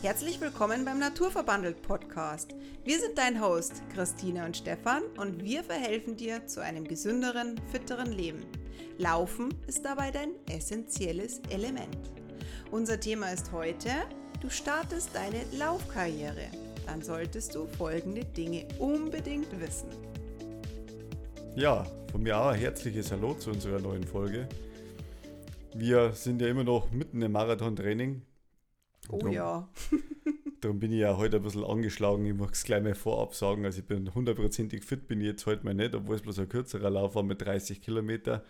Herzlich willkommen beim Naturverbandelt Podcast. Wir sind dein Host Christine und Stefan und wir verhelfen dir zu einem gesünderen, fitteren Leben. Laufen ist dabei dein essentielles Element. Unser Thema ist heute, du startest deine Laufkarriere. Dann solltest du folgende Dinge unbedingt wissen. Ja, von mir auch herzliches Hallo zu unserer neuen Folge. Wir sind ja immer noch mitten im Marathontraining. Oh Drum- ja. Darum bin ich ja heute ein bisschen angeschlagen. Ich muss es gleich mal vorab sagen. Also ich bin hundertprozentig fit, bin ich jetzt heute mal nicht, obwohl es bloß ein kürzerer Lauf war mit 30 Kilometer.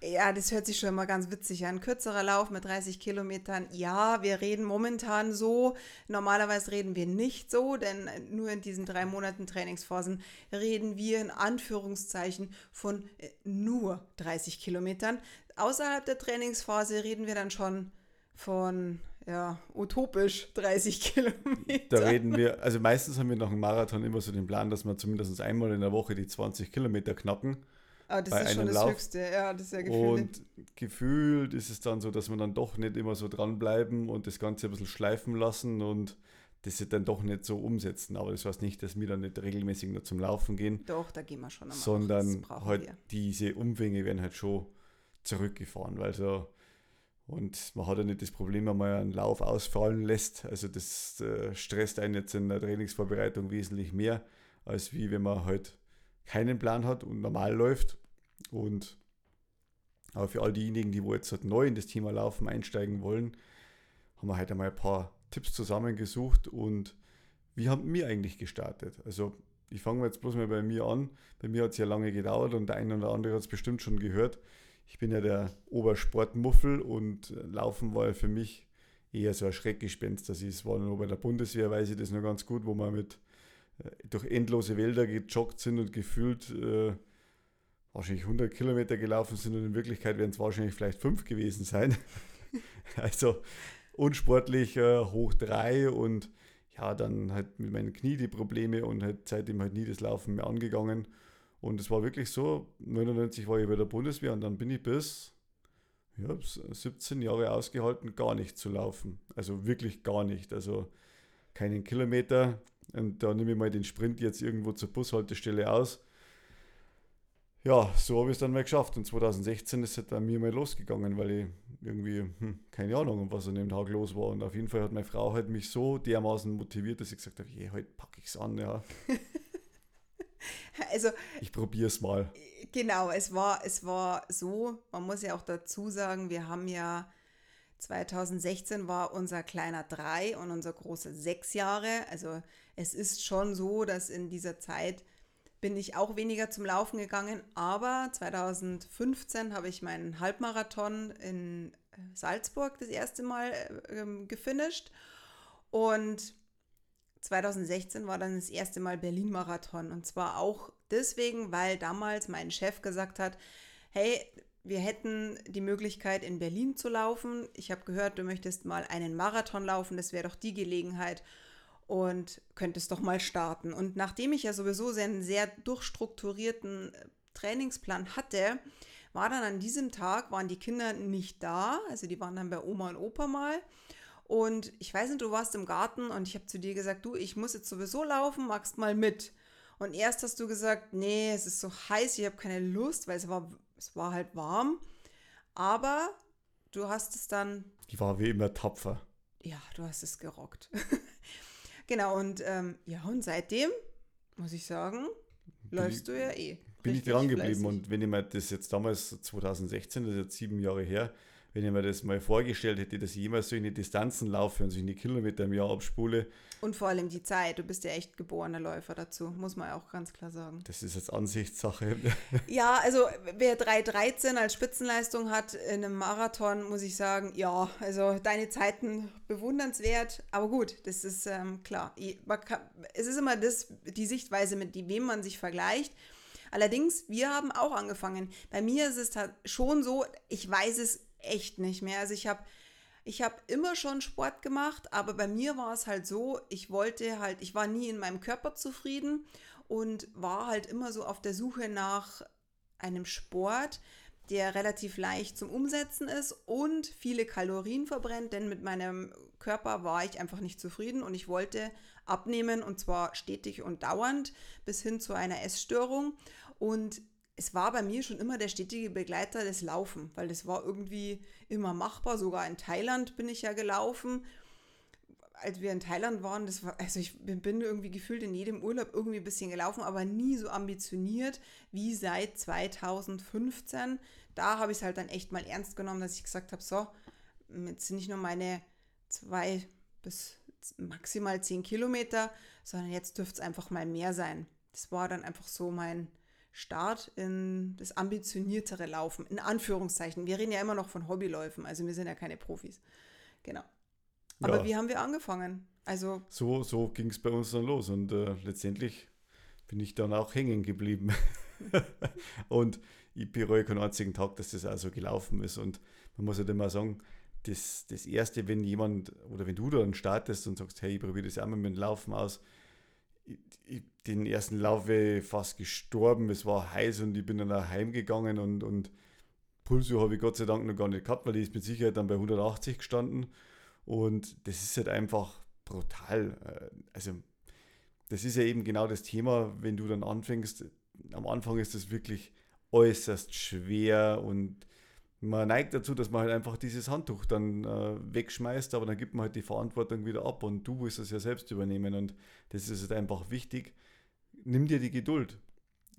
Ja, das hört sich schon mal ganz witzig an. Kürzerer Lauf mit 30 Kilometern. Ja, wir reden momentan so. Normalerweise reden wir nicht so, denn nur in diesen drei Monaten Trainingsphasen reden wir in Anführungszeichen von äh, nur 30 Kilometern. Außerhalb der Trainingsphase reden wir dann schon von, ja, utopisch 30 Kilometer. Da reden wir, also meistens haben wir nach dem Marathon immer so den Plan, dass wir zumindest einmal in der Woche die 20 Kilometer knacken. Aber das bei ist schon einem das Lauf. Höchste. Ja, das ist ja gefühlt. Und gefühlt ist es dann so, dass wir dann doch nicht immer so dranbleiben und das Ganze ein bisschen schleifen lassen und das dann doch nicht so umsetzen. Aber das heißt nicht, dass wir dann nicht regelmäßig nur zum Laufen gehen, Doch, da gehen wir schon einmal. sondern halt wir. diese Umfänge werden halt schon zurückgefahren, weil so und man hat ja nicht das Problem, wenn man einen Lauf ausfallen lässt. Also das äh, stresst einen jetzt in der Trainingsvorbereitung wesentlich mehr, als wie wenn man halt keinen Plan hat und normal läuft. Und aber für all diejenigen, die wo jetzt halt neu in das Thema Laufen einsteigen wollen, haben wir heute mal ein paar Tipps zusammengesucht und wie haben wir eigentlich gestartet? Also ich fange jetzt bloß mal bei mir an. Bei mir hat es ja lange gedauert und der eine oder andere hat es bestimmt schon gehört. Ich bin ja der Obersportmuffel und äh, Laufen war ja für mich eher so ein Schreckgespenst. Das ist, war nur bei der Bundeswehr, weiß ich das noch ganz gut, wo wir mit äh, durch endlose Wälder gejoggt sind und gefühlt äh, wahrscheinlich 100 Kilometer gelaufen sind und in Wirklichkeit werden es wahrscheinlich vielleicht fünf gewesen sein. also unsportlich äh, hoch drei und ja, dann halt mit meinen Knie die Probleme und halt seitdem halt nie das Laufen mehr angegangen. Und es war wirklich so, 99 war ich bei der Bundeswehr und dann bin ich bis ja, 17 Jahre ausgehalten, gar nicht zu laufen. Also wirklich gar nicht. Also keinen Kilometer. Und da nehme ich mal den Sprint jetzt irgendwo zur Bushaltestelle aus. Ja, so habe ich es dann mal geschafft. Und 2016 ist es bei mir mal losgegangen, weil ich irgendwie, hm, keine Ahnung, was an dem Tag los war. Und auf jeden Fall hat meine Frau halt mich so dermaßen motiviert, dass ich gesagt habe, je, heute packe ich es an, ja. Also Ich probiere es mal. Genau, es war, es war so, man muss ja auch dazu sagen, wir haben ja 2016 war unser kleiner drei und unser großer sechs Jahre. Also es ist schon so, dass in dieser Zeit bin ich auch weniger zum Laufen gegangen, aber 2015 habe ich meinen Halbmarathon in äh, Salzburg das erste Mal äh, ähm, gefinisht und 2016 war dann das erste Mal Berlin-Marathon. Und zwar auch deswegen, weil damals mein Chef gesagt hat, hey, wir hätten die Möglichkeit, in Berlin zu laufen. Ich habe gehört, du möchtest mal einen Marathon laufen. Das wäre doch die Gelegenheit und könntest doch mal starten. Und nachdem ich ja sowieso einen sehr durchstrukturierten äh, Trainingsplan hatte, war dann an diesem Tag, waren die Kinder nicht da. Also die waren dann bei Oma und Opa mal. Und ich weiß nicht, du warst im Garten und ich habe zu dir gesagt, du, ich muss jetzt sowieso laufen, magst mal mit. Und erst hast du gesagt, nee, es ist so heiß, ich habe keine Lust, weil es war, es war halt warm. Aber du hast es dann, Ich war wie immer tapfer. ja, du hast es gerockt. genau, und ähm, ja, und seitdem, muss ich sagen, läufst du ja eh. Bin ich dran geblieben fleißig. und wenn ich mir das jetzt damals 2016, das ist jetzt sieben Jahre her, wenn ich mir das mal vorgestellt hätte, dass ich jemals solche Distanzen laufe und solche Kilometer im Jahr abspule, Und vor allem die Zeit, du bist ja echt geborener Läufer dazu, muss man auch ganz klar sagen. das ist jetzt Ansichtssache. Ja, also wer 3,13 als Spitzenleistung hat in einem Marathon, muss ich sagen, ja, also deine Zeiten bewundernswert, aber gut, das ist ähm, klar. Kann- Es ist immer das, die Sichtweise, mit die, wem man sich vergleicht. Allerdings, wir haben auch angefangen. Bei mir ist es schon so, ich weiß es echt nicht mehr. Also ich habe ich habe immer schon Sport gemacht, aber bei mir war es halt so, ich wollte halt, ich war nie in meinem Körper zufrieden und war halt immer so auf der Suche nach einem Sport, der relativ leicht zum Umsetzen ist und viele Kalorien verbrennt, denn mit meinem Körper war ich einfach nicht zufrieden und ich wollte abnehmen und zwar stetig und dauernd bis hin zu einer Essstörung. Und es war bei mir schon immer der stetige Begleiter des Laufen, weil das war irgendwie immer machbar. Sogar in Thailand bin ich ja gelaufen. Als wir in Thailand waren, das war, also ich bin, irgendwie gefühlt in jedem Urlaub irgendwie ein bisschen gelaufen, aber nie so ambitioniert wie seit 2015. Da habe ich es halt dann echt mal ernst genommen, dass ich gesagt habe, so, jetzt sind nicht nur meine zwei bis maximal zehn Kilometer, sondern jetzt dürfte es einfach mal mehr sein. Das war dann einfach so mein, Start in das ambitioniertere Laufen, in Anführungszeichen. Wir reden ja immer noch von Hobbyläufen, also wir sind ja keine Profis. Genau. Aber ja. wie haben wir angefangen? Also so so ging es bei uns dann los und äh, letztendlich bin ich dann auch hängen geblieben. und ich bereue keinen einzigen Tag, dass das also gelaufen ist. Und man muss ja halt immer sagen, das, das Erste, wenn jemand oder wenn du dann startest und sagst, hey, ich probiere das einmal mit dem Laufen aus, den ersten Lauf wäre fast gestorben. Es war heiß und ich bin dann auch heimgegangen und, und Pulso habe ich Gott sei Dank noch gar nicht gehabt, weil die ist mit Sicherheit dann bei 180 gestanden. Und das ist halt einfach brutal. Äh, also, das ist ja eben genau das Thema, wenn du dann anfängst. Am Anfang ist das wirklich äußerst schwer und man neigt dazu, dass man halt einfach dieses Handtuch dann äh, wegschmeißt, aber dann gibt man halt die Verantwortung wieder ab und du willst es ja selbst übernehmen und das ist halt einfach wichtig. Nimm dir die Geduld.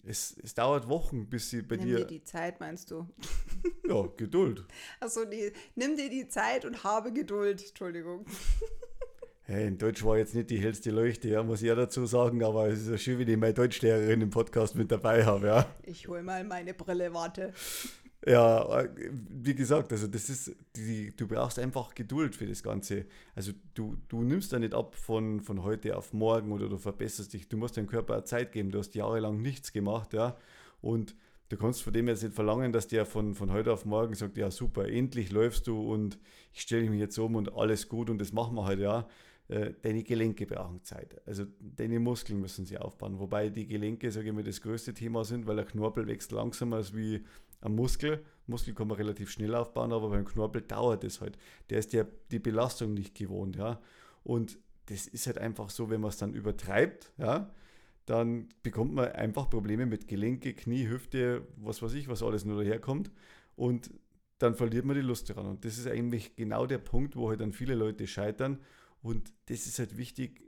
Es, es dauert Wochen, bis sie bei nimm dir. Nimm dir die Zeit, meinst du? ja, Geduld. Achso, nimm dir die Zeit und habe Geduld. Entschuldigung. Hey, in Deutsch war jetzt nicht die hellste Leuchte, ja, muss ich ja dazu sagen, aber es ist ja schön, wenn ich meine Deutschlehrerin im Podcast mit dabei habe, ja. Ich hole mal meine Brille, warte. Ja, äh, wie gesagt, also das ist, die, du brauchst einfach Geduld für das Ganze. Also du, du nimmst da nicht ab von, von heute auf morgen oder du verbesserst dich. Du musst deinem Körper auch Zeit geben. Du hast jahrelang nichts gemacht, ja. Und du kannst von dem jetzt nicht verlangen, dass der von, von heute auf morgen sagt, ja super, endlich läufst du und ich stelle mich jetzt um und alles gut und das machen wir halt, ja. Äh, deine Gelenke brauchen Zeit. Also deine Muskeln müssen sie aufbauen. Wobei die Gelenke, sage ich mal, das größte Thema sind, weil der Knorpel wächst langsamer als wie ein Muskel. Muskel kann man relativ schnell aufbauen, aber beim Knorpel dauert es halt. Der ist ja die Belastung nicht gewohnt, ja. Und das ist halt einfach so, wenn man es dann übertreibt, ja, dann bekommt man einfach Probleme mit Gelenke, Knie, Hüfte, was weiß ich, was alles nur daherkommt. Und dann verliert man die Lust daran. Und das ist eigentlich genau der Punkt, wo halt dann viele Leute scheitern. Und das ist halt wichtig,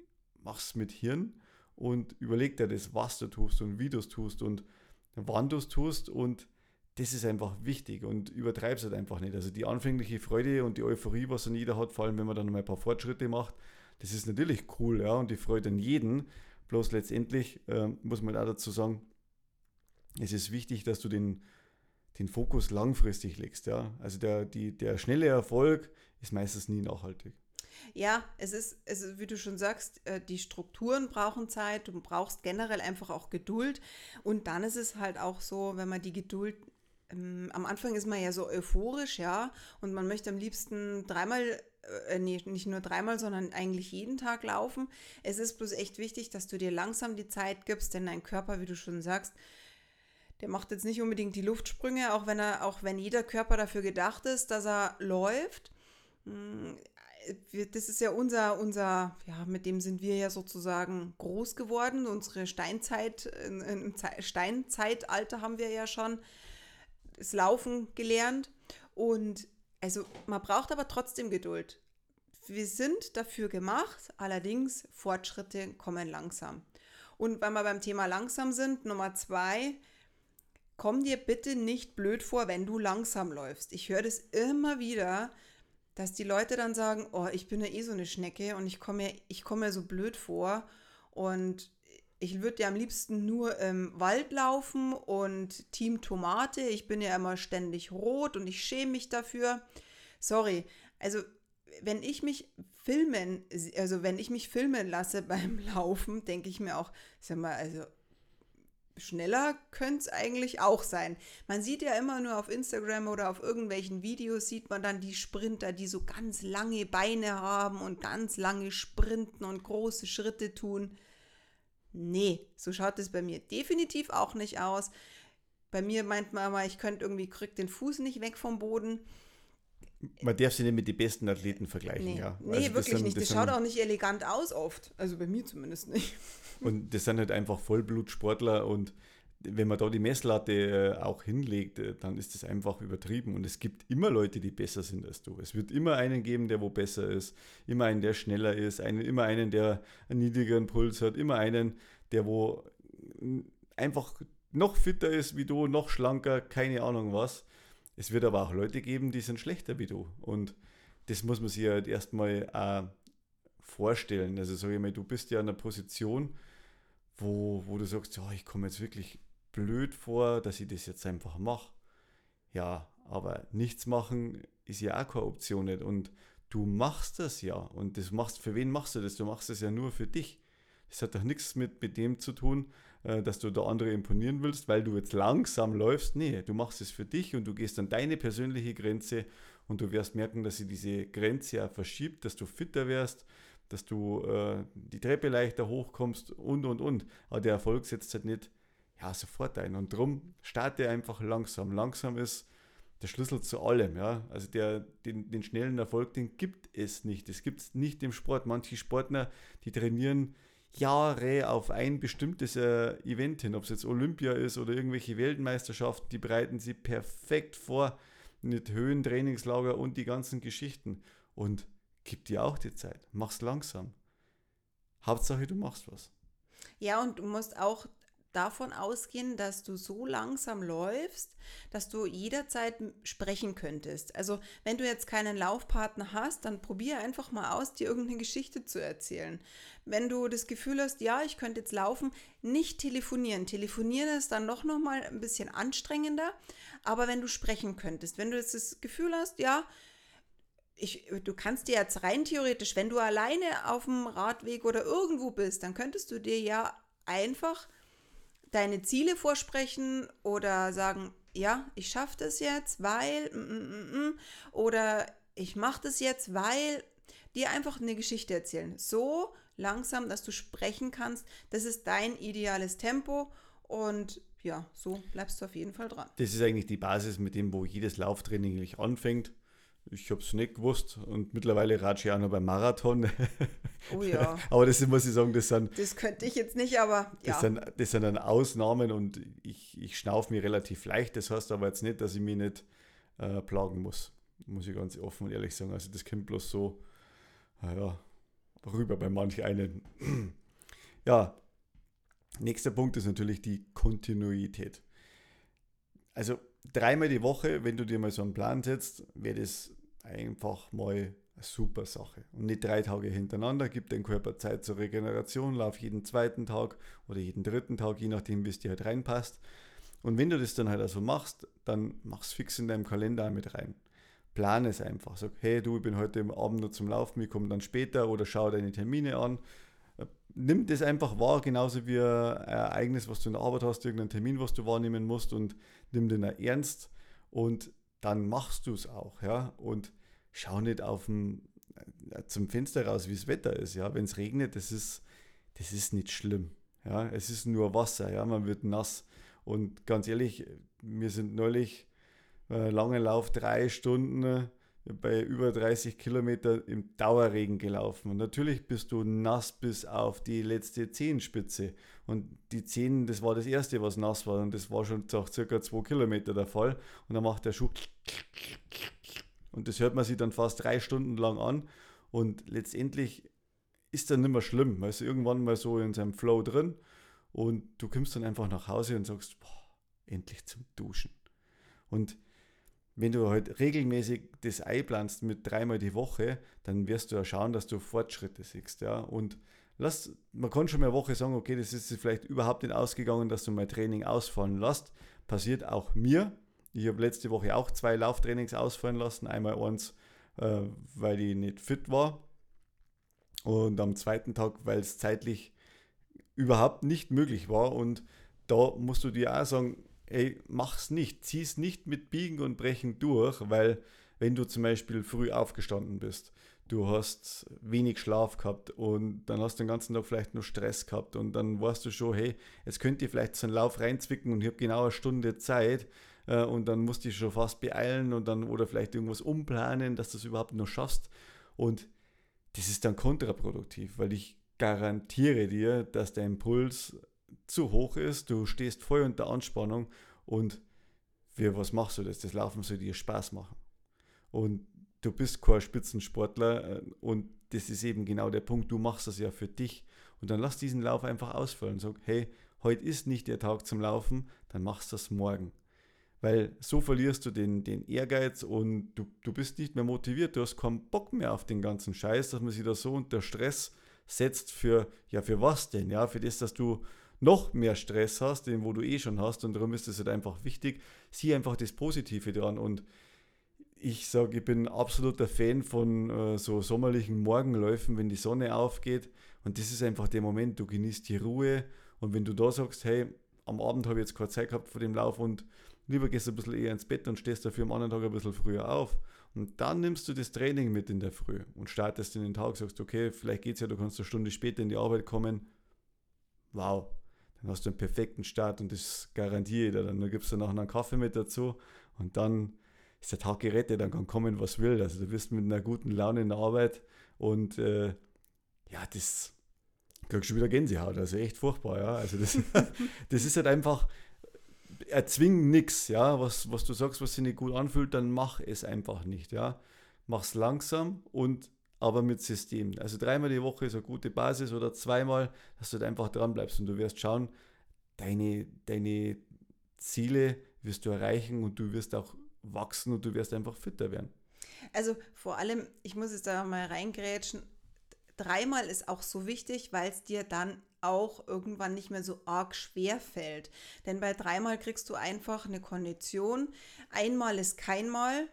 mach's mit Hirn und überleg dir das, was du tust und wie du es tust und wann du es tust und das ist einfach wichtig und übertreib es halt einfach nicht. Also die anfängliche Freude und die Euphorie, was dann jeder hat, vor allem wenn man dann mal ein paar Fortschritte macht, das ist natürlich cool, ja, und die freut an jeden. Bloß letztendlich äh, muss man auch dazu sagen, es ist wichtig, dass du den, den Fokus langfristig legst, ja. Also der, die, der schnelle Erfolg ist meistens nie nachhaltig. Ja, es ist, es ist, wie du schon sagst, äh, die Strukturen brauchen Zeit, du brauchst generell einfach auch Geduld. Und dann ist es halt auch so, wenn man die Geduld ähm, am Anfang ist man ja so euphorisch, ja, und man möchte am liebsten dreimal, äh, nee, nicht nur dreimal, sondern eigentlich jeden Tag laufen. Es ist bloß echt wichtig, dass du dir langsam die Zeit gibst, denn dein Körper, wie du schon sagst, der macht jetzt nicht unbedingt die Luftsprünge, auch wenn er, auch wenn jeder Körper dafür gedacht ist, dass er läuft. Hm, das ist ja unser, unser, ja, mit dem sind wir ja sozusagen groß geworden. Unsere Steinzeit, Steinzeitalter haben wir ja schon das Laufen gelernt. Und also man braucht aber trotzdem Geduld. Wir sind dafür gemacht, allerdings Fortschritte kommen langsam. Und weil wir beim Thema langsam sind, Nummer zwei, komm dir bitte nicht blöd vor, wenn du langsam läufst. Ich höre das immer wieder, dass die Leute dann sagen, oh, ich bin ja eh so eine Schnecke und ich komme mir, ich komme mir so blöd vor und ich würde ja am liebsten nur im Wald laufen und Team Tomate. Ich bin ja immer ständig rot und ich schäme mich dafür. Sorry. Also, wenn ich mich filmen, also wenn ich mich filmen lasse beim Laufen, denke ich mir auch, sag mal, also schneller könnte es eigentlich auch sein. Man sieht ja immer nur auf Instagram oder auf irgendwelchen Videos, sieht man dann die Sprinter, die so ganz lange Beine haben und ganz lange sprinten und große Schritte tun. Nee, so schaut es bei mir definitiv auch nicht aus. Bei mir meint man immer, ich könnte irgendwie, krieg den Fuß nicht weg vom Boden. Man darf sie nicht mit den besten Athleten vergleichen, Nee, ja. nee Also das wirklich sind- nicht. das Das schaut auch nicht elegant aus oft. Also bei mir zumindest nicht. Und das sind halt einfach Vollblutsportler und wenn man da die Messlatte äh, auch hinlegt, äh, dann ist das einfach übertrieben. Und es gibt immer Leute, die besser sind als du. Es wird immer einen geben, der wo besser ist, immer einen, der schneller ist, einen, immer einen, der einen niedrigeren Puls hat, immer einen, der wo einfach noch fitter ist wie du, noch schlanker, keine Ahnung was. Es wird aber auch Leute geben, die sind schlechter wie du. Und das muss man sich halt erstmal äh, vorstellen. Also sage ich mal, du bist ja in einer Position, wo, wo du sagst, ja, ich komme jetzt wirklich blöd vor, dass ich das jetzt einfach mache. Ja, aber nichts machen ist ja auch keine Option nicht. Und du machst das ja. Und das machst, für wen machst du das? Du machst das ja nur für dich. Das hat doch nichts mit, mit dem zu tun, äh, dass du da andere imponieren willst, weil du jetzt langsam läufst. Nee, du machst es für dich und du gehst an deine persönliche Grenze und du wirst merken, dass sie diese Grenze auch verschiebt, dass du fitter wirst, dass du äh, die Treppe leichter hochkommst und und und. Aber der Erfolg setzt halt nicht ja, sofort ein. Und drum starte einfach langsam. Langsam ist der Schlüssel zu allem. Ja? Also der, den, den schnellen Erfolg, den gibt es nicht. Es gibt es nicht im Sport. Manche Sportler, die trainieren Jahre auf ein bestimmtes äh, Event hin, ob es jetzt Olympia ist oder irgendwelche Weltmeisterschaften, die bereiten sie perfekt vor mit Höhentrainingslager und die ganzen Geschichten. Und gib dir auch die Zeit. Mach's langsam. Hauptsache, du machst was. Ja, und du musst auch davon ausgehen, dass du so langsam läufst, dass du jederzeit sprechen könntest. Also wenn du jetzt keinen Laufpartner hast, dann probier einfach mal aus, dir irgendeine Geschichte zu erzählen. Wenn du das Gefühl hast, ja, ich könnte jetzt laufen, nicht telefonieren. Telefonieren ist dann noch mal ein bisschen anstrengender, aber wenn du sprechen könntest, wenn du jetzt das Gefühl hast, ja, ich, du kannst dir jetzt rein theoretisch, wenn du alleine auf dem Radweg oder irgendwo bist, dann könntest du dir ja einfach deine Ziele vorsprechen oder sagen, ja, ich schaffe das jetzt, weil, mm, mm, mm, mm, oder ich mache das jetzt, weil, dir einfach eine Geschichte erzählen. So langsam, dass du sprechen kannst, das ist dein ideales Tempo und ja, so bleibst du auf jeden Fall dran. Das ist eigentlich die Basis, mit dem, wo jedes Lauftraining anfängt. Ich habe es nicht gewusst und mittlerweile ratsche ich auch noch beim Marathon. Oh ja, aber das muss ich sagen, das sind, das könnte ich jetzt nicht, aber das ja. sind, das sind dann Ausnahmen und ich, ich schnaufe mir relativ leicht. Das heißt aber jetzt nicht, dass ich mich nicht äh, plagen muss. Muss ich ganz offen und ehrlich sagen. Also das kommt bloß so naja, rüber bei manch einen. ja, nächster Punkt ist natürlich die Kontinuität. Also dreimal die Woche, wenn du dir mal so einen Plan setzt, wäre das einfach mal eine super Sache. Und nicht drei Tage hintereinander, gib deinem Körper Zeit zur Regeneration, lauf jeden zweiten Tag oder jeden dritten Tag, je nachdem, wie es dir halt reinpasst. Und wenn du das dann halt also machst, dann mach's fix in deinem Kalender mit rein. Plan es einfach. Sag, hey du, ich bin heute Abend nur zum Laufen, ich komme dann später oder schau deine Termine an. Nimm das einfach wahr, genauso wie ein Ereignis, was du in der Arbeit hast, irgendeinen Termin, was du wahrnehmen musst und nimm den ernst und dann machst du es auch, ja. Und schau nicht auf dem, äh, zum Fenster raus, wie das Wetter ist, ja. Wenn es regnet, das ist, das ist nicht schlimm, ja. Es ist nur Wasser, ja. Man wird nass. Und ganz ehrlich, wir sind neulich äh, lange Lauf, drei Stunden äh, bei über 30 Kilometer im Dauerregen gelaufen. Und natürlich bist du nass bis auf die letzte Zehenspitze. Und die Zehen, das war das erste, was nass war. Und das war schon circa zwei Kilometer der Fall. Und dann macht der Schuh. Und das hört man sich dann fast drei Stunden lang an. Und letztendlich ist dann nicht mehr schlimm. weil Also irgendwann mal so in seinem Flow drin. Und du kommst dann einfach nach Hause und sagst, boah, endlich zum Duschen. Und wenn du halt regelmäßig das einplanst mit dreimal die Woche, dann wirst du ja schauen, dass du Fortschritte siehst. Ja? Und lass, man kann schon mal eine Woche sagen, okay, das ist vielleicht überhaupt nicht ausgegangen, dass du mein Training ausfallen lässt. Passiert auch mir. Ich habe letzte Woche auch zwei Lauftrainings ausfallen lassen. Einmal eins, äh, weil ich nicht fit war. Und am zweiten Tag, weil es zeitlich überhaupt nicht möglich war. Und da musst du dir auch sagen, ey, mach's nicht, zieh's nicht mit Biegen und Brechen durch, weil wenn du zum Beispiel früh aufgestanden bist, du hast wenig Schlaf gehabt und dann hast du den ganzen Tag vielleicht nur Stress gehabt und dann weißt du schon, hey, jetzt könnt ihr vielleicht so einen Lauf reinzwicken und ich habe genau eine Stunde Zeit äh, und dann musst du dich schon fast beeilen und dann oder vielleicht irgendwas umplanen, dass du es überhaupt noch schaffst. Und das ist dann kontraproduktiv, weil ich garantiere dir, dass der Impuls zu hoch ist, du stehst voll unter Anspannung und für was machst du das? Das Laufen soll dir Spaß machen. Und du bist kein Spitzensportler äh, und das ist eben genau der Punkt, du machst das ja für dich. Und dann lass diesen Lauf einfach ausfallen sag, hey, heute ist nicht der Tag zum Laufen, dann machst du das morgen. Weil so verlierst du den, den Ehrgeiz und du, du bist nicht mehr motiviert, du hast keinen Bock mehr auf den ganzen Scheiß, dass man sich da so unter Stress setzt für, ja, für was denn? Ja, für das, dass du noch mehr Stress hast, den wo du eh schon hast und darum ist es halt einfach wichtig, sieh einfach das Positive dran und ich sage, ich bin absoluter Fan von äh, so sommerlichen Morgenläufen, wenn die Sonne aufgeht. Und das ist einfach der Moment, du genießt die Ruhe. Und wenn du da sagst, hey, am Abend habe ich jetzt keine Zeit gehabt vor dem Lauf und lieber gehst du ein bisschen eher ins Bett und stehst dafür am anderen Tag ein bisschen früher auf. Und dann nimmst du das Training mit in der Früh und startest in den Tag, sagst, okay, vielleicht geht es ja, du kannst eine Stunde später in die Arbeit kommen. Wow, dann hast du einen perfekten Start und das garantiere ich dir. Dann gibst du noch einen Kaffee mit dazu und dann ist der Tag gerettet, dann kann kommen, was will. Also du bist mit einer guten Laune in der Arbeit und äh, ja, das kriegst du wieder Gänsehaut, also echt furchtbar, ja. Also das, das ist halt einfach, erzwingen nichts, ja. Was, was du sagst, was sich nicht gut anfühlt, dann mach es einfach nicht, ja. Mach's langsam und aber mit System. Also dreimal die Woche ist eine gute Basis oder zweimal, dass du halt einfach dran bleibst und du wirst schauen, deine, deine Ziele wirst du erreichen und du wirst auch wachsen und du wirst einfach fitter werden. Also vor allem, ich muss jetzt da mal reingrätschen, dreimal ist auch so wichtig, weil es dir dann auch irgendwann nicht mehr so arg schwer fällt. Denn bei dreimal kriegst du einfach eine Kondition. Einmal ist keinmal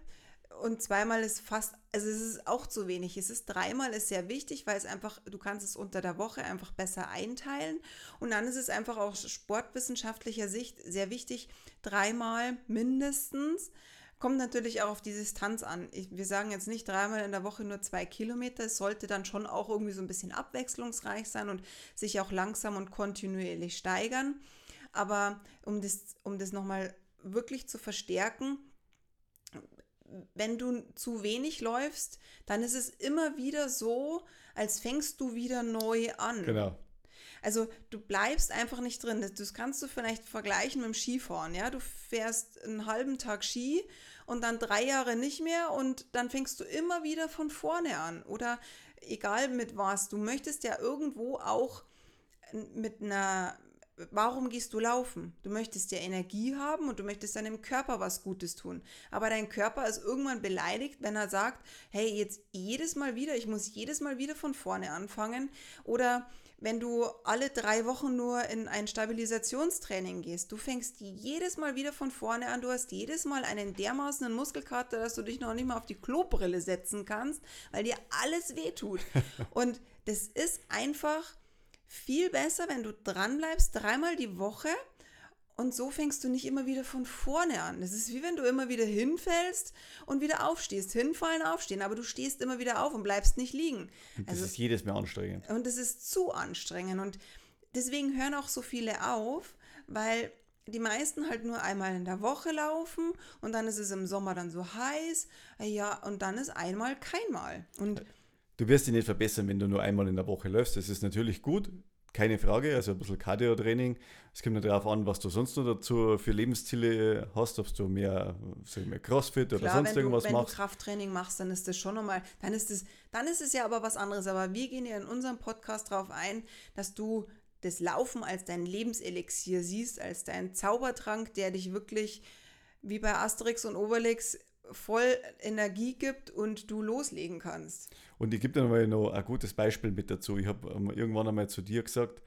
und zweimal ist fast, also es ist auch zu wenig. Es ist dreimal ist sehr wichtig, weil es einfach, du kannst es unter der Woche einfach besser einteilen. Und dann ist es einfach aus sportwissenschaftlicher Sicht sehr wichtig, dreimal mindestens Kommt natürlich auch auf die Distanz an. Ich, wir sagen jetzt nicht dreimal in der Woche nur zwei Kilometer. Es sollte dann schon auch irgendwie so ein bisschen abwechslungsreich sein und sich auch langsam und kontinuierlich steigern. Aber um das, um das nochmal wirklich zu verstärken, wenn du zu wenig läufst, dann ist es immer wieder so, als fängst du wieder neu an. Genau. Also du bleibst einfach nicht drin. Das kannst du vielleicht vergleichen mit dem Skifahren. Ja, du fährst einen halben Tag Ski und dann drei Jahre nicht mehr und dann fängst du immer wieder von vorne an. Oder egal mit was, du möchtest ja irgendwo auch mit einer, warum gehst du laufen? Du möchtest ja Energie haben und du möchtest deinem Körper was Gutes tun. Aber dein Körper ist irgendwann beleidigt, wenn er sagt, hey, jetzt jedes Mal wieder, ich muss jedes Mal wieder von vorne anfangen. Oder wenn du alle drei Wochen nur in ein Stabilisationstraining gehst. Du fängst jedes Mal wieder von vorne an. Du hast jedes Mal einen dermaßen Muskelkater, dass du dich noch nicht mal auf die Klobrille setzen kannst, weil dir alles wehtut. Und das ist einfach viel besser, wenn du dranbleibst, dreimal die Woche und so fängst du nicht immer wieder von vorne an. Das ist wie wenn du immer wieder hinfällst und wieder aufstehst. Hinfallen, aufstehen, aber du stehst immer wieder auf und bleibst nicht liegen. Und das also, ist jedes Mal anstrengend. Und das ist zu anstrengend. Und deswegen hören auch so viele auf, weil die meisten halt nur einmal in der Woche laufen und dann ist es im Sommer dann so heiß. Ja, und dann ist einmal keinmal. Und Du wirst dich nicht verbessern, wenn du nur einmal in der Woche läufst. Das ist natürlich gut, keine Frage, also ein bisschen Cardio-Training. Es kommt darauf an, was du sonst noch dazu für Lebensziele hast, ob du mehr, sag ich mal, Crossfit Klar, oder sonst irgendwas wenn machst. Wenn du Krafttraining machst, dann ist das schon nochmal, dann ist es, dann ist es ja aber was anderes. Aber wir gehen ja in unserem Podcast darauf ein, dass du das Laufen als dein Lebenselixier siehst, als dein Zaubertrank, der dich wirklich wie bei Asterix und Obelix voll Energie gibt und du loslegen kannst. Und ich gebe dir noch ein gutes Beispiel mit dazu. Ich habe irgendwann einmal zu dir gesagt,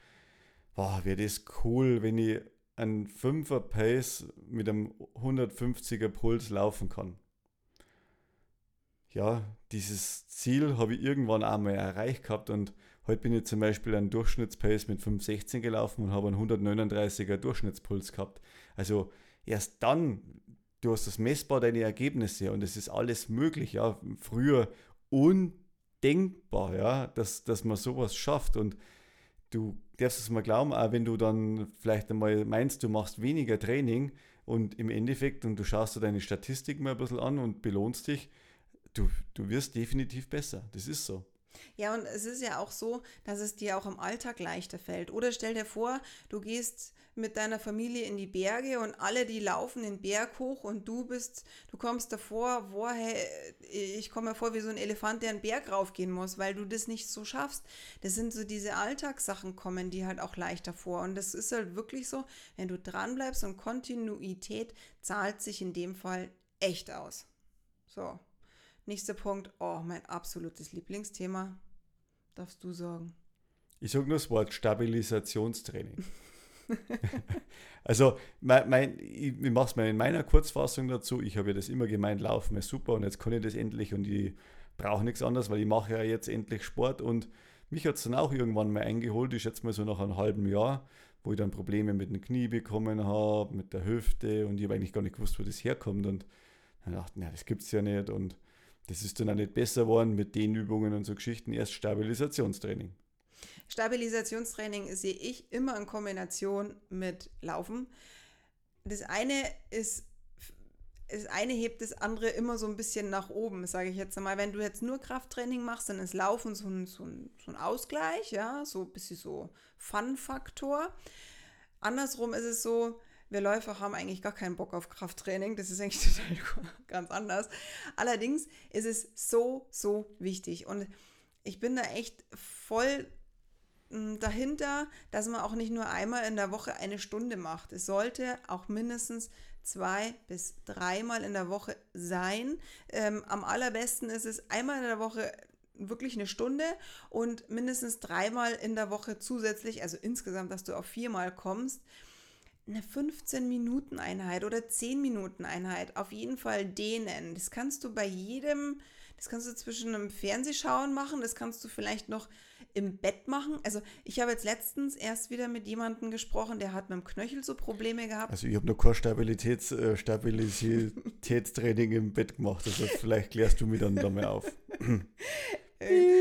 wow, wäre das cool, wenn ich einen 5er Pace mit einem 150er Puls laufen kann. Ja, dieses Ziel habe ich irgendwann einmal erreicht gehabt und heute bin ich zum Beispiel einen Durchschnittspace mit 5,16 gelaufen und habe einen 139er Durchschnittspuls gehabt. Also erst dann, du hast das messbar deine Ergebnisse und es ist alles möglich. Ja, früher un denkbar, ja, dass, dass man sowas schafft. Und du darfst es mal glauben, auch wenn du dann vielleicht einmal meinst, du machst weniger Training und im Endeffekt, und du schaust dir deine Statistik mal ein bisschen an und belohnst dich, du, du wirst definitiv besser. Das ist so. Ja, und es ist ja auch so, dass es dir auch im Alltag leichter fällt. Oder stell dir vor, du gehst mit deiner Familie in die Berge und alle, die laufen den Berg hoch und du bist, du kommst davor, hey, ich komme mir vor wie so ein Elefant, der einen Berg raufgehen muss, weil du das nicht so schaffst. Das sind so diese Alltagssachen kommen, die halt auch leichter vor. Und das ist halt wirklich so, wenn du dranbleibst und Kontinuität zahlt sich in dem Fall echt aus. So. Nächster Punkt, oh, mein absolutes Lieblingsthema. Darfst du sagen? Ich sage nur das Wort Stabilisationstraining. also, mein, mein, ich, mache es mal in meiner Kurzfassung dazu. Ich habe ja das immer gemeint, Laufen ist super und jetzt kann ich das endlich und ich brauche nichts anderes, weil ich mache ja jetzt endlich Sport und mich hat es dann auch irgendwann mal eingeholt. Ich schätze mal so nach einem halben Jahr, wo ich dann Probleme mit dem Knie bekommen habe, mit der Hüfte und ich habe eigentlich gar nicht gewusst, wo das herkommt und dann dachte ich, na, das gibt es ja nicht und das ist dann auch nicht besser geworden mit den Übungen und so Geschichten. Erst Stabilisationstraining. Stabilisationstraining sehe ich immer in Kombination mit Laufen. Das eine ist, das eine hebt das andere immer so ein bisschen nach oben, sage ich jetzt einmal. Wenn du jetzt nur Krafttraining machst, dann ist Laufen so ein, so ein, so ein Ausgleich, ja, so ein bisschen so Fun-Faktor. Andersrum ist es so, wir Läufer haben eigentlich gar keinen Bock auf Krafttraining. Das ist eigentlich total ganz anders. Allerdings ist es so, so wichtig. Und ich bin da echt voll hm, dahinter, dass man auch nicht nur einmal in der Woche eine Stunde macht. Es sollte auch mindestens zwei bis dreimal in der Woche sein. Ähm, am allerbesten ist es einmal in der Woche wirklich eine Stunde und mindestens dreimal in der Woche zusätzlich, also insgesamt, dass du auf viermal kommst eine 15-Minuten-Einheit oder 10-Minuten-Einheit auf jeden Fall dehnen. Das kannst du bei jedem, das kannst du zwischen einem Fernsehschauen machen, das kannst du vielleicht noch im Bett machen. Also ich habe jetzt letztens erst wieder mit jemandem gesprochen, der hat mit dem Knöchel so Probleme gehabt. Also ich habe noch kein Stabilitäts, äh, Stabilitätstraining im Bett gemacht, also vielleicht klärst du mir dann da mal auf.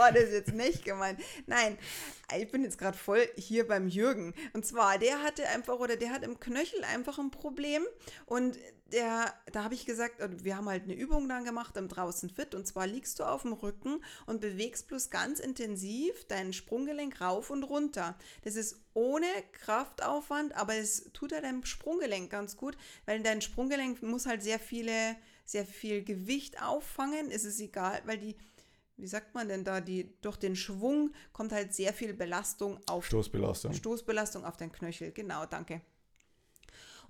War das jetzt nicht gemeint. Nein, ich bin jetzt gerade voll hier beim Jürgen. Und zwar, der hatte einfach, oder der hat im Knöchel einfach ein Problem. Und der, da habe ich gesagt, wir haben halt eine Übung dann gemacht im Draußen Fit. Und zwar liegst du auf dem Rücken und bewegst bloß ganz intensiv dein Sprunggelenk rauf und runter. Das ist ohne Kraftaufwand, aber es tut ja deinem Sprunggelenk ganz gut, weil dein Sprunggelenk muss halt sehr viele, sehr viel Gewicht auffangen. Es ist egal, weil die wie sagt man denn da, die, durch den Schwung kommt halt sehr viel Belastung auf. Stoßbelastung. Stoßbelastung auf den Knöchel, genau, danke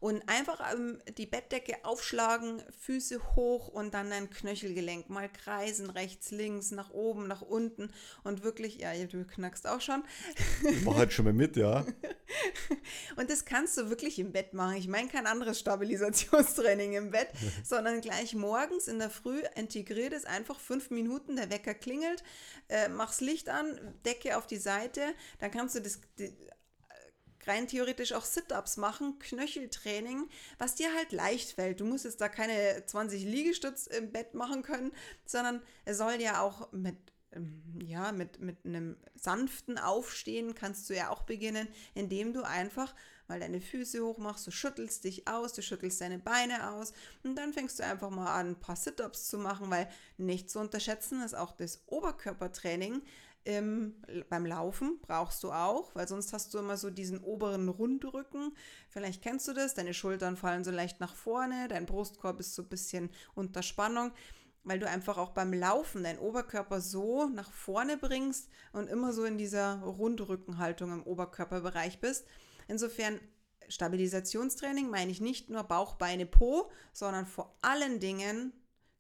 und einfach ähm, die Bettdecke aufschlagen, Füße hoch und dann dein Knöchelgelenk mal kreisen, rechts, links, nach oben, nach unten und wirklich, ja, du knackst auch schon. Ich mache halt schon mal mit, ja. und das kannst du wirklich im Bett machen. Ich meine kein anderes Stabilisationstraining im Bett, sondern gleich morgens in der Früh integriert es einfach fünf Minuten, der Wecker klingelt, äh, machst Licht an, Decke auf die Seite, dann kannst du das, rein theoretisch auch Sit-ups machen, Knöcheltraining, was dir halt leicht fällt. Du musst jetzt da keine 20 Liegestütz im Bett machen können, sondern es soll ja auch mit ähm, ja, mit, mit einem sanften Aufstehen kannst du ja auch beginnen, indem du einfach mal deine Füße hoch machst, du schüttelst dich aus, du schüttelst deine Beine aus und dann fängst du einfach mal an, ein paar Sit-Ups zu machen, weil nicht zu unterschätzen ist auch das Oberkörpertraining, im, beim Laufen brauchst du auch, weil sonst hast du immer so diesen oberen Rundrücken. Vielleicht kennst du das, deine Schultern fallen so leicht nach vorne, dein Brustkorb ist so ein bisschen unter Spannung, weil du einfach auch beim Laufen deinen Oberkörper so nach vorne bringst und immer so in dieser Rundrückenhaltung im Oberkörperbereich bist. Insofern Stabilisationstraining meine ich nicht nur Bauch, Beine, Po, sondern vor allen Dingen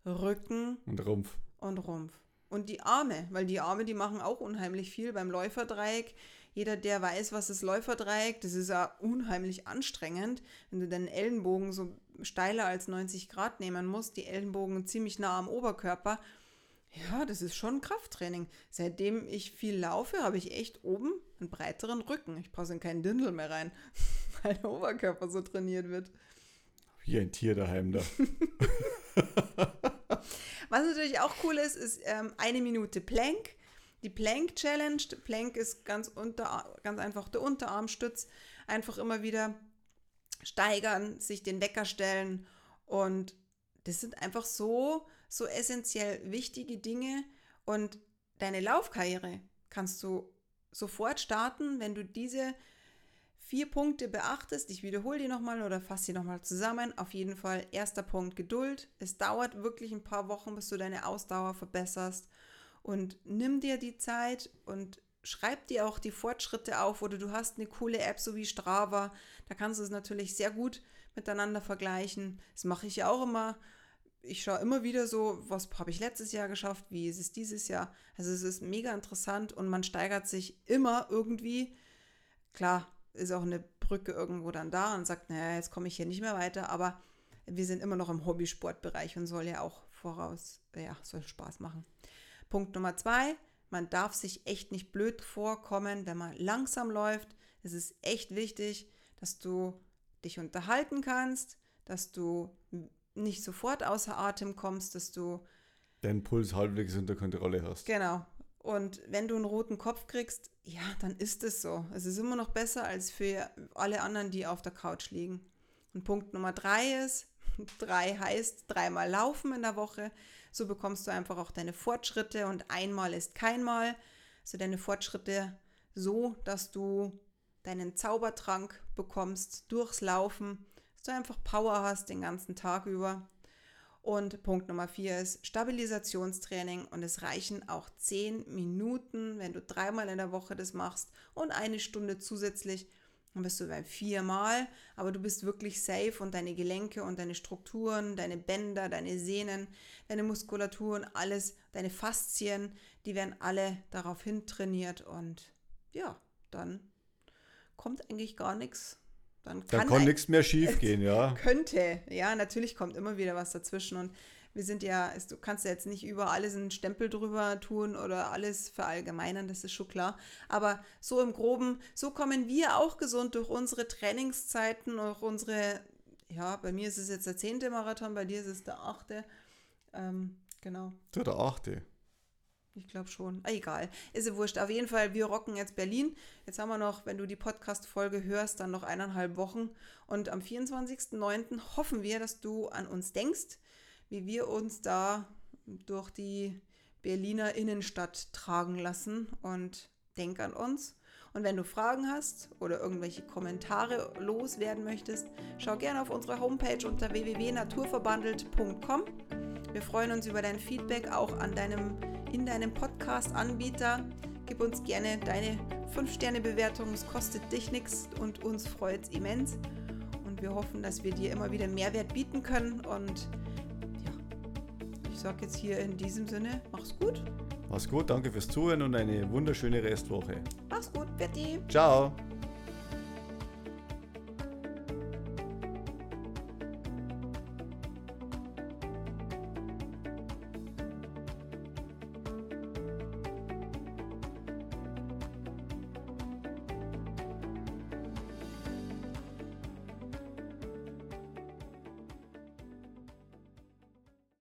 Rücken und Rumpf. Und Rumpf. Und die Arme, weil die Arme, die machen auch unheimlich viel beim Läuferdreieck. Jeder, der weiß, was das Läuferdreieck, das ist ja unheimlich anstrengend, wenn du deinen Ellenbogen so steiler als 90 Grad nehmen musst, die Ellenbogen ziemlich nah am Oberkörper. Ja, das ist schon Krafttraining. Seitdem ich viel laufe, habe ich echt oben einen breiteren Rücken. Ich passe in keinen Dindel mehr rein, weil der Oberkörper so trainiert wird. Wie ein Tier daheim da. Was natürlich auch cool ist, ist ähm, eine Minute Plank. Die Plank Challenge. Plank ist ganz, unter, ganz einfach der Unterarmstütz. Einfach immer wieder steigern, sich den Wecker stellen. Und das sind einfach so, so essentiell wichtige Dinge. Und deine Laufkarriere kannst du sofort starten, wenn du diese vier Punkte beachtest. Ich wiederhole die nochmal oder fasse sie nochmal zusammen. Auf jeden Fall erster Punkt Geduld. Es dauert wirklich ein paar Wochen, bis du deine Ausdauer verbesserst. Und nimm dir die Zeit und schreib dir auch die Fortschritte auf oder du hast eine coole App so wie Strava. Da kannst du es natürlich sehr gut miteinander vergleichen. Das mache ich ja auch immer. Ich schaue immer wieder so, was habe ich letztes Jahr geschafft, wie ist es dieses Jahr. Also es ist mega interessant und man steigert sich immer irgendwie. Klar, ist auch eine Brücke irgendwo dann da und sagt, naja, jetzt komme ich hier nicht mehr weiter, aber wir sind immer noch im Hobbysportbereich und soll ja auch voraus, ja, soll Spaß machen. Punkt Nummer zwei, man darf sich echt nicht blöd vorkommen, wenn man langsam läuft. Es ist echt wichtig, dass du dich unterhalten kannst, dass du nicht sofort außer Atem kommst, dass du deinen Puls halbwegs unter Kontrolle hast. Genau, und wenn du einen roten Kopf kriegst, ja, dann ist es so. Es ist immer noch besser als für alle anderen, die auf der Couch liegen. Und Punkt Nummer drei ist, drei heißt dreimal laufen in der Woche. So bekommst du einfach auch deine Fortschritte und einmal ist keinmal. Also deine Fortschritte so, dass du deinen Zaubertrank bekommst durchs Laufen, dass du einfach Power hast den ganzen Tag über. Und Punkt Nummer vier ist Stabilisationstraining und es reichen auch zehn Minuten, wenn du dreimal in der Woche das machst und eine Stunde zusätzlich, dann bist du bei viermal, aber du bist wirklich safe und deine Gelenke und deine Strukturen, deine Bänder, deine Sehnen, deine Muskulatur und alles, deine Faszien, die werden alle darauf hin trainiert. Und ja, dann kommt eigentlich gar nichts dann kann, da kann nichts mehr schief gehen, ja. Könnte, ja, natürlich kommt immer wieder was dazwischen und wir sind ja, du kannst ja jetzt nicht über alles einen Stempel drüber tun oder alles verallgemeinern, das ist schon klar. Aber so im Groben, so kommen wir auch gesund durch unsere Trainingszeiten, durch unsere, ja, bei mir ist es jetzt der zehnte Marathon, bei dir ist es der achte. Ähm, genau. Der achte. Ich glaube schon. Ah, egal. Ist ja wurscht. Auf jeden Fall, wir rocken jetzt Berlin. Jetzt haben wir noch, wenn du die Podcast-Folge hörst, dann noch eineinhalb Wochen. Und am 24.09. hoffen wir, dass du an uns denkst, wie wir uns da durch die Berliner Innenstadt tragen lassen. Und denk an uns. Und wenn du Fragen hast oder irgendwelche Kommentare loswerden möchtest, schau gerne auf unsere Homepage unter www.naturverbandelt.com. Wir freuen uns über dein Feedback auch an deinem in deinem Podcast-Anbieter. Gib uns gerne deine 5-Sterne-Bewertung. Es kostet dich nichts und uns freut es immens. Und wir hoffen, dass wir dir immer wieder Mehrwert bieten können. Und ja, ich sage jetzt hier in diesem Sinne, mach's gut. Mach's gut, danke fürs Zuhören und eine wunderschöne Restwoche. Mach's gut, Betty. Ciao.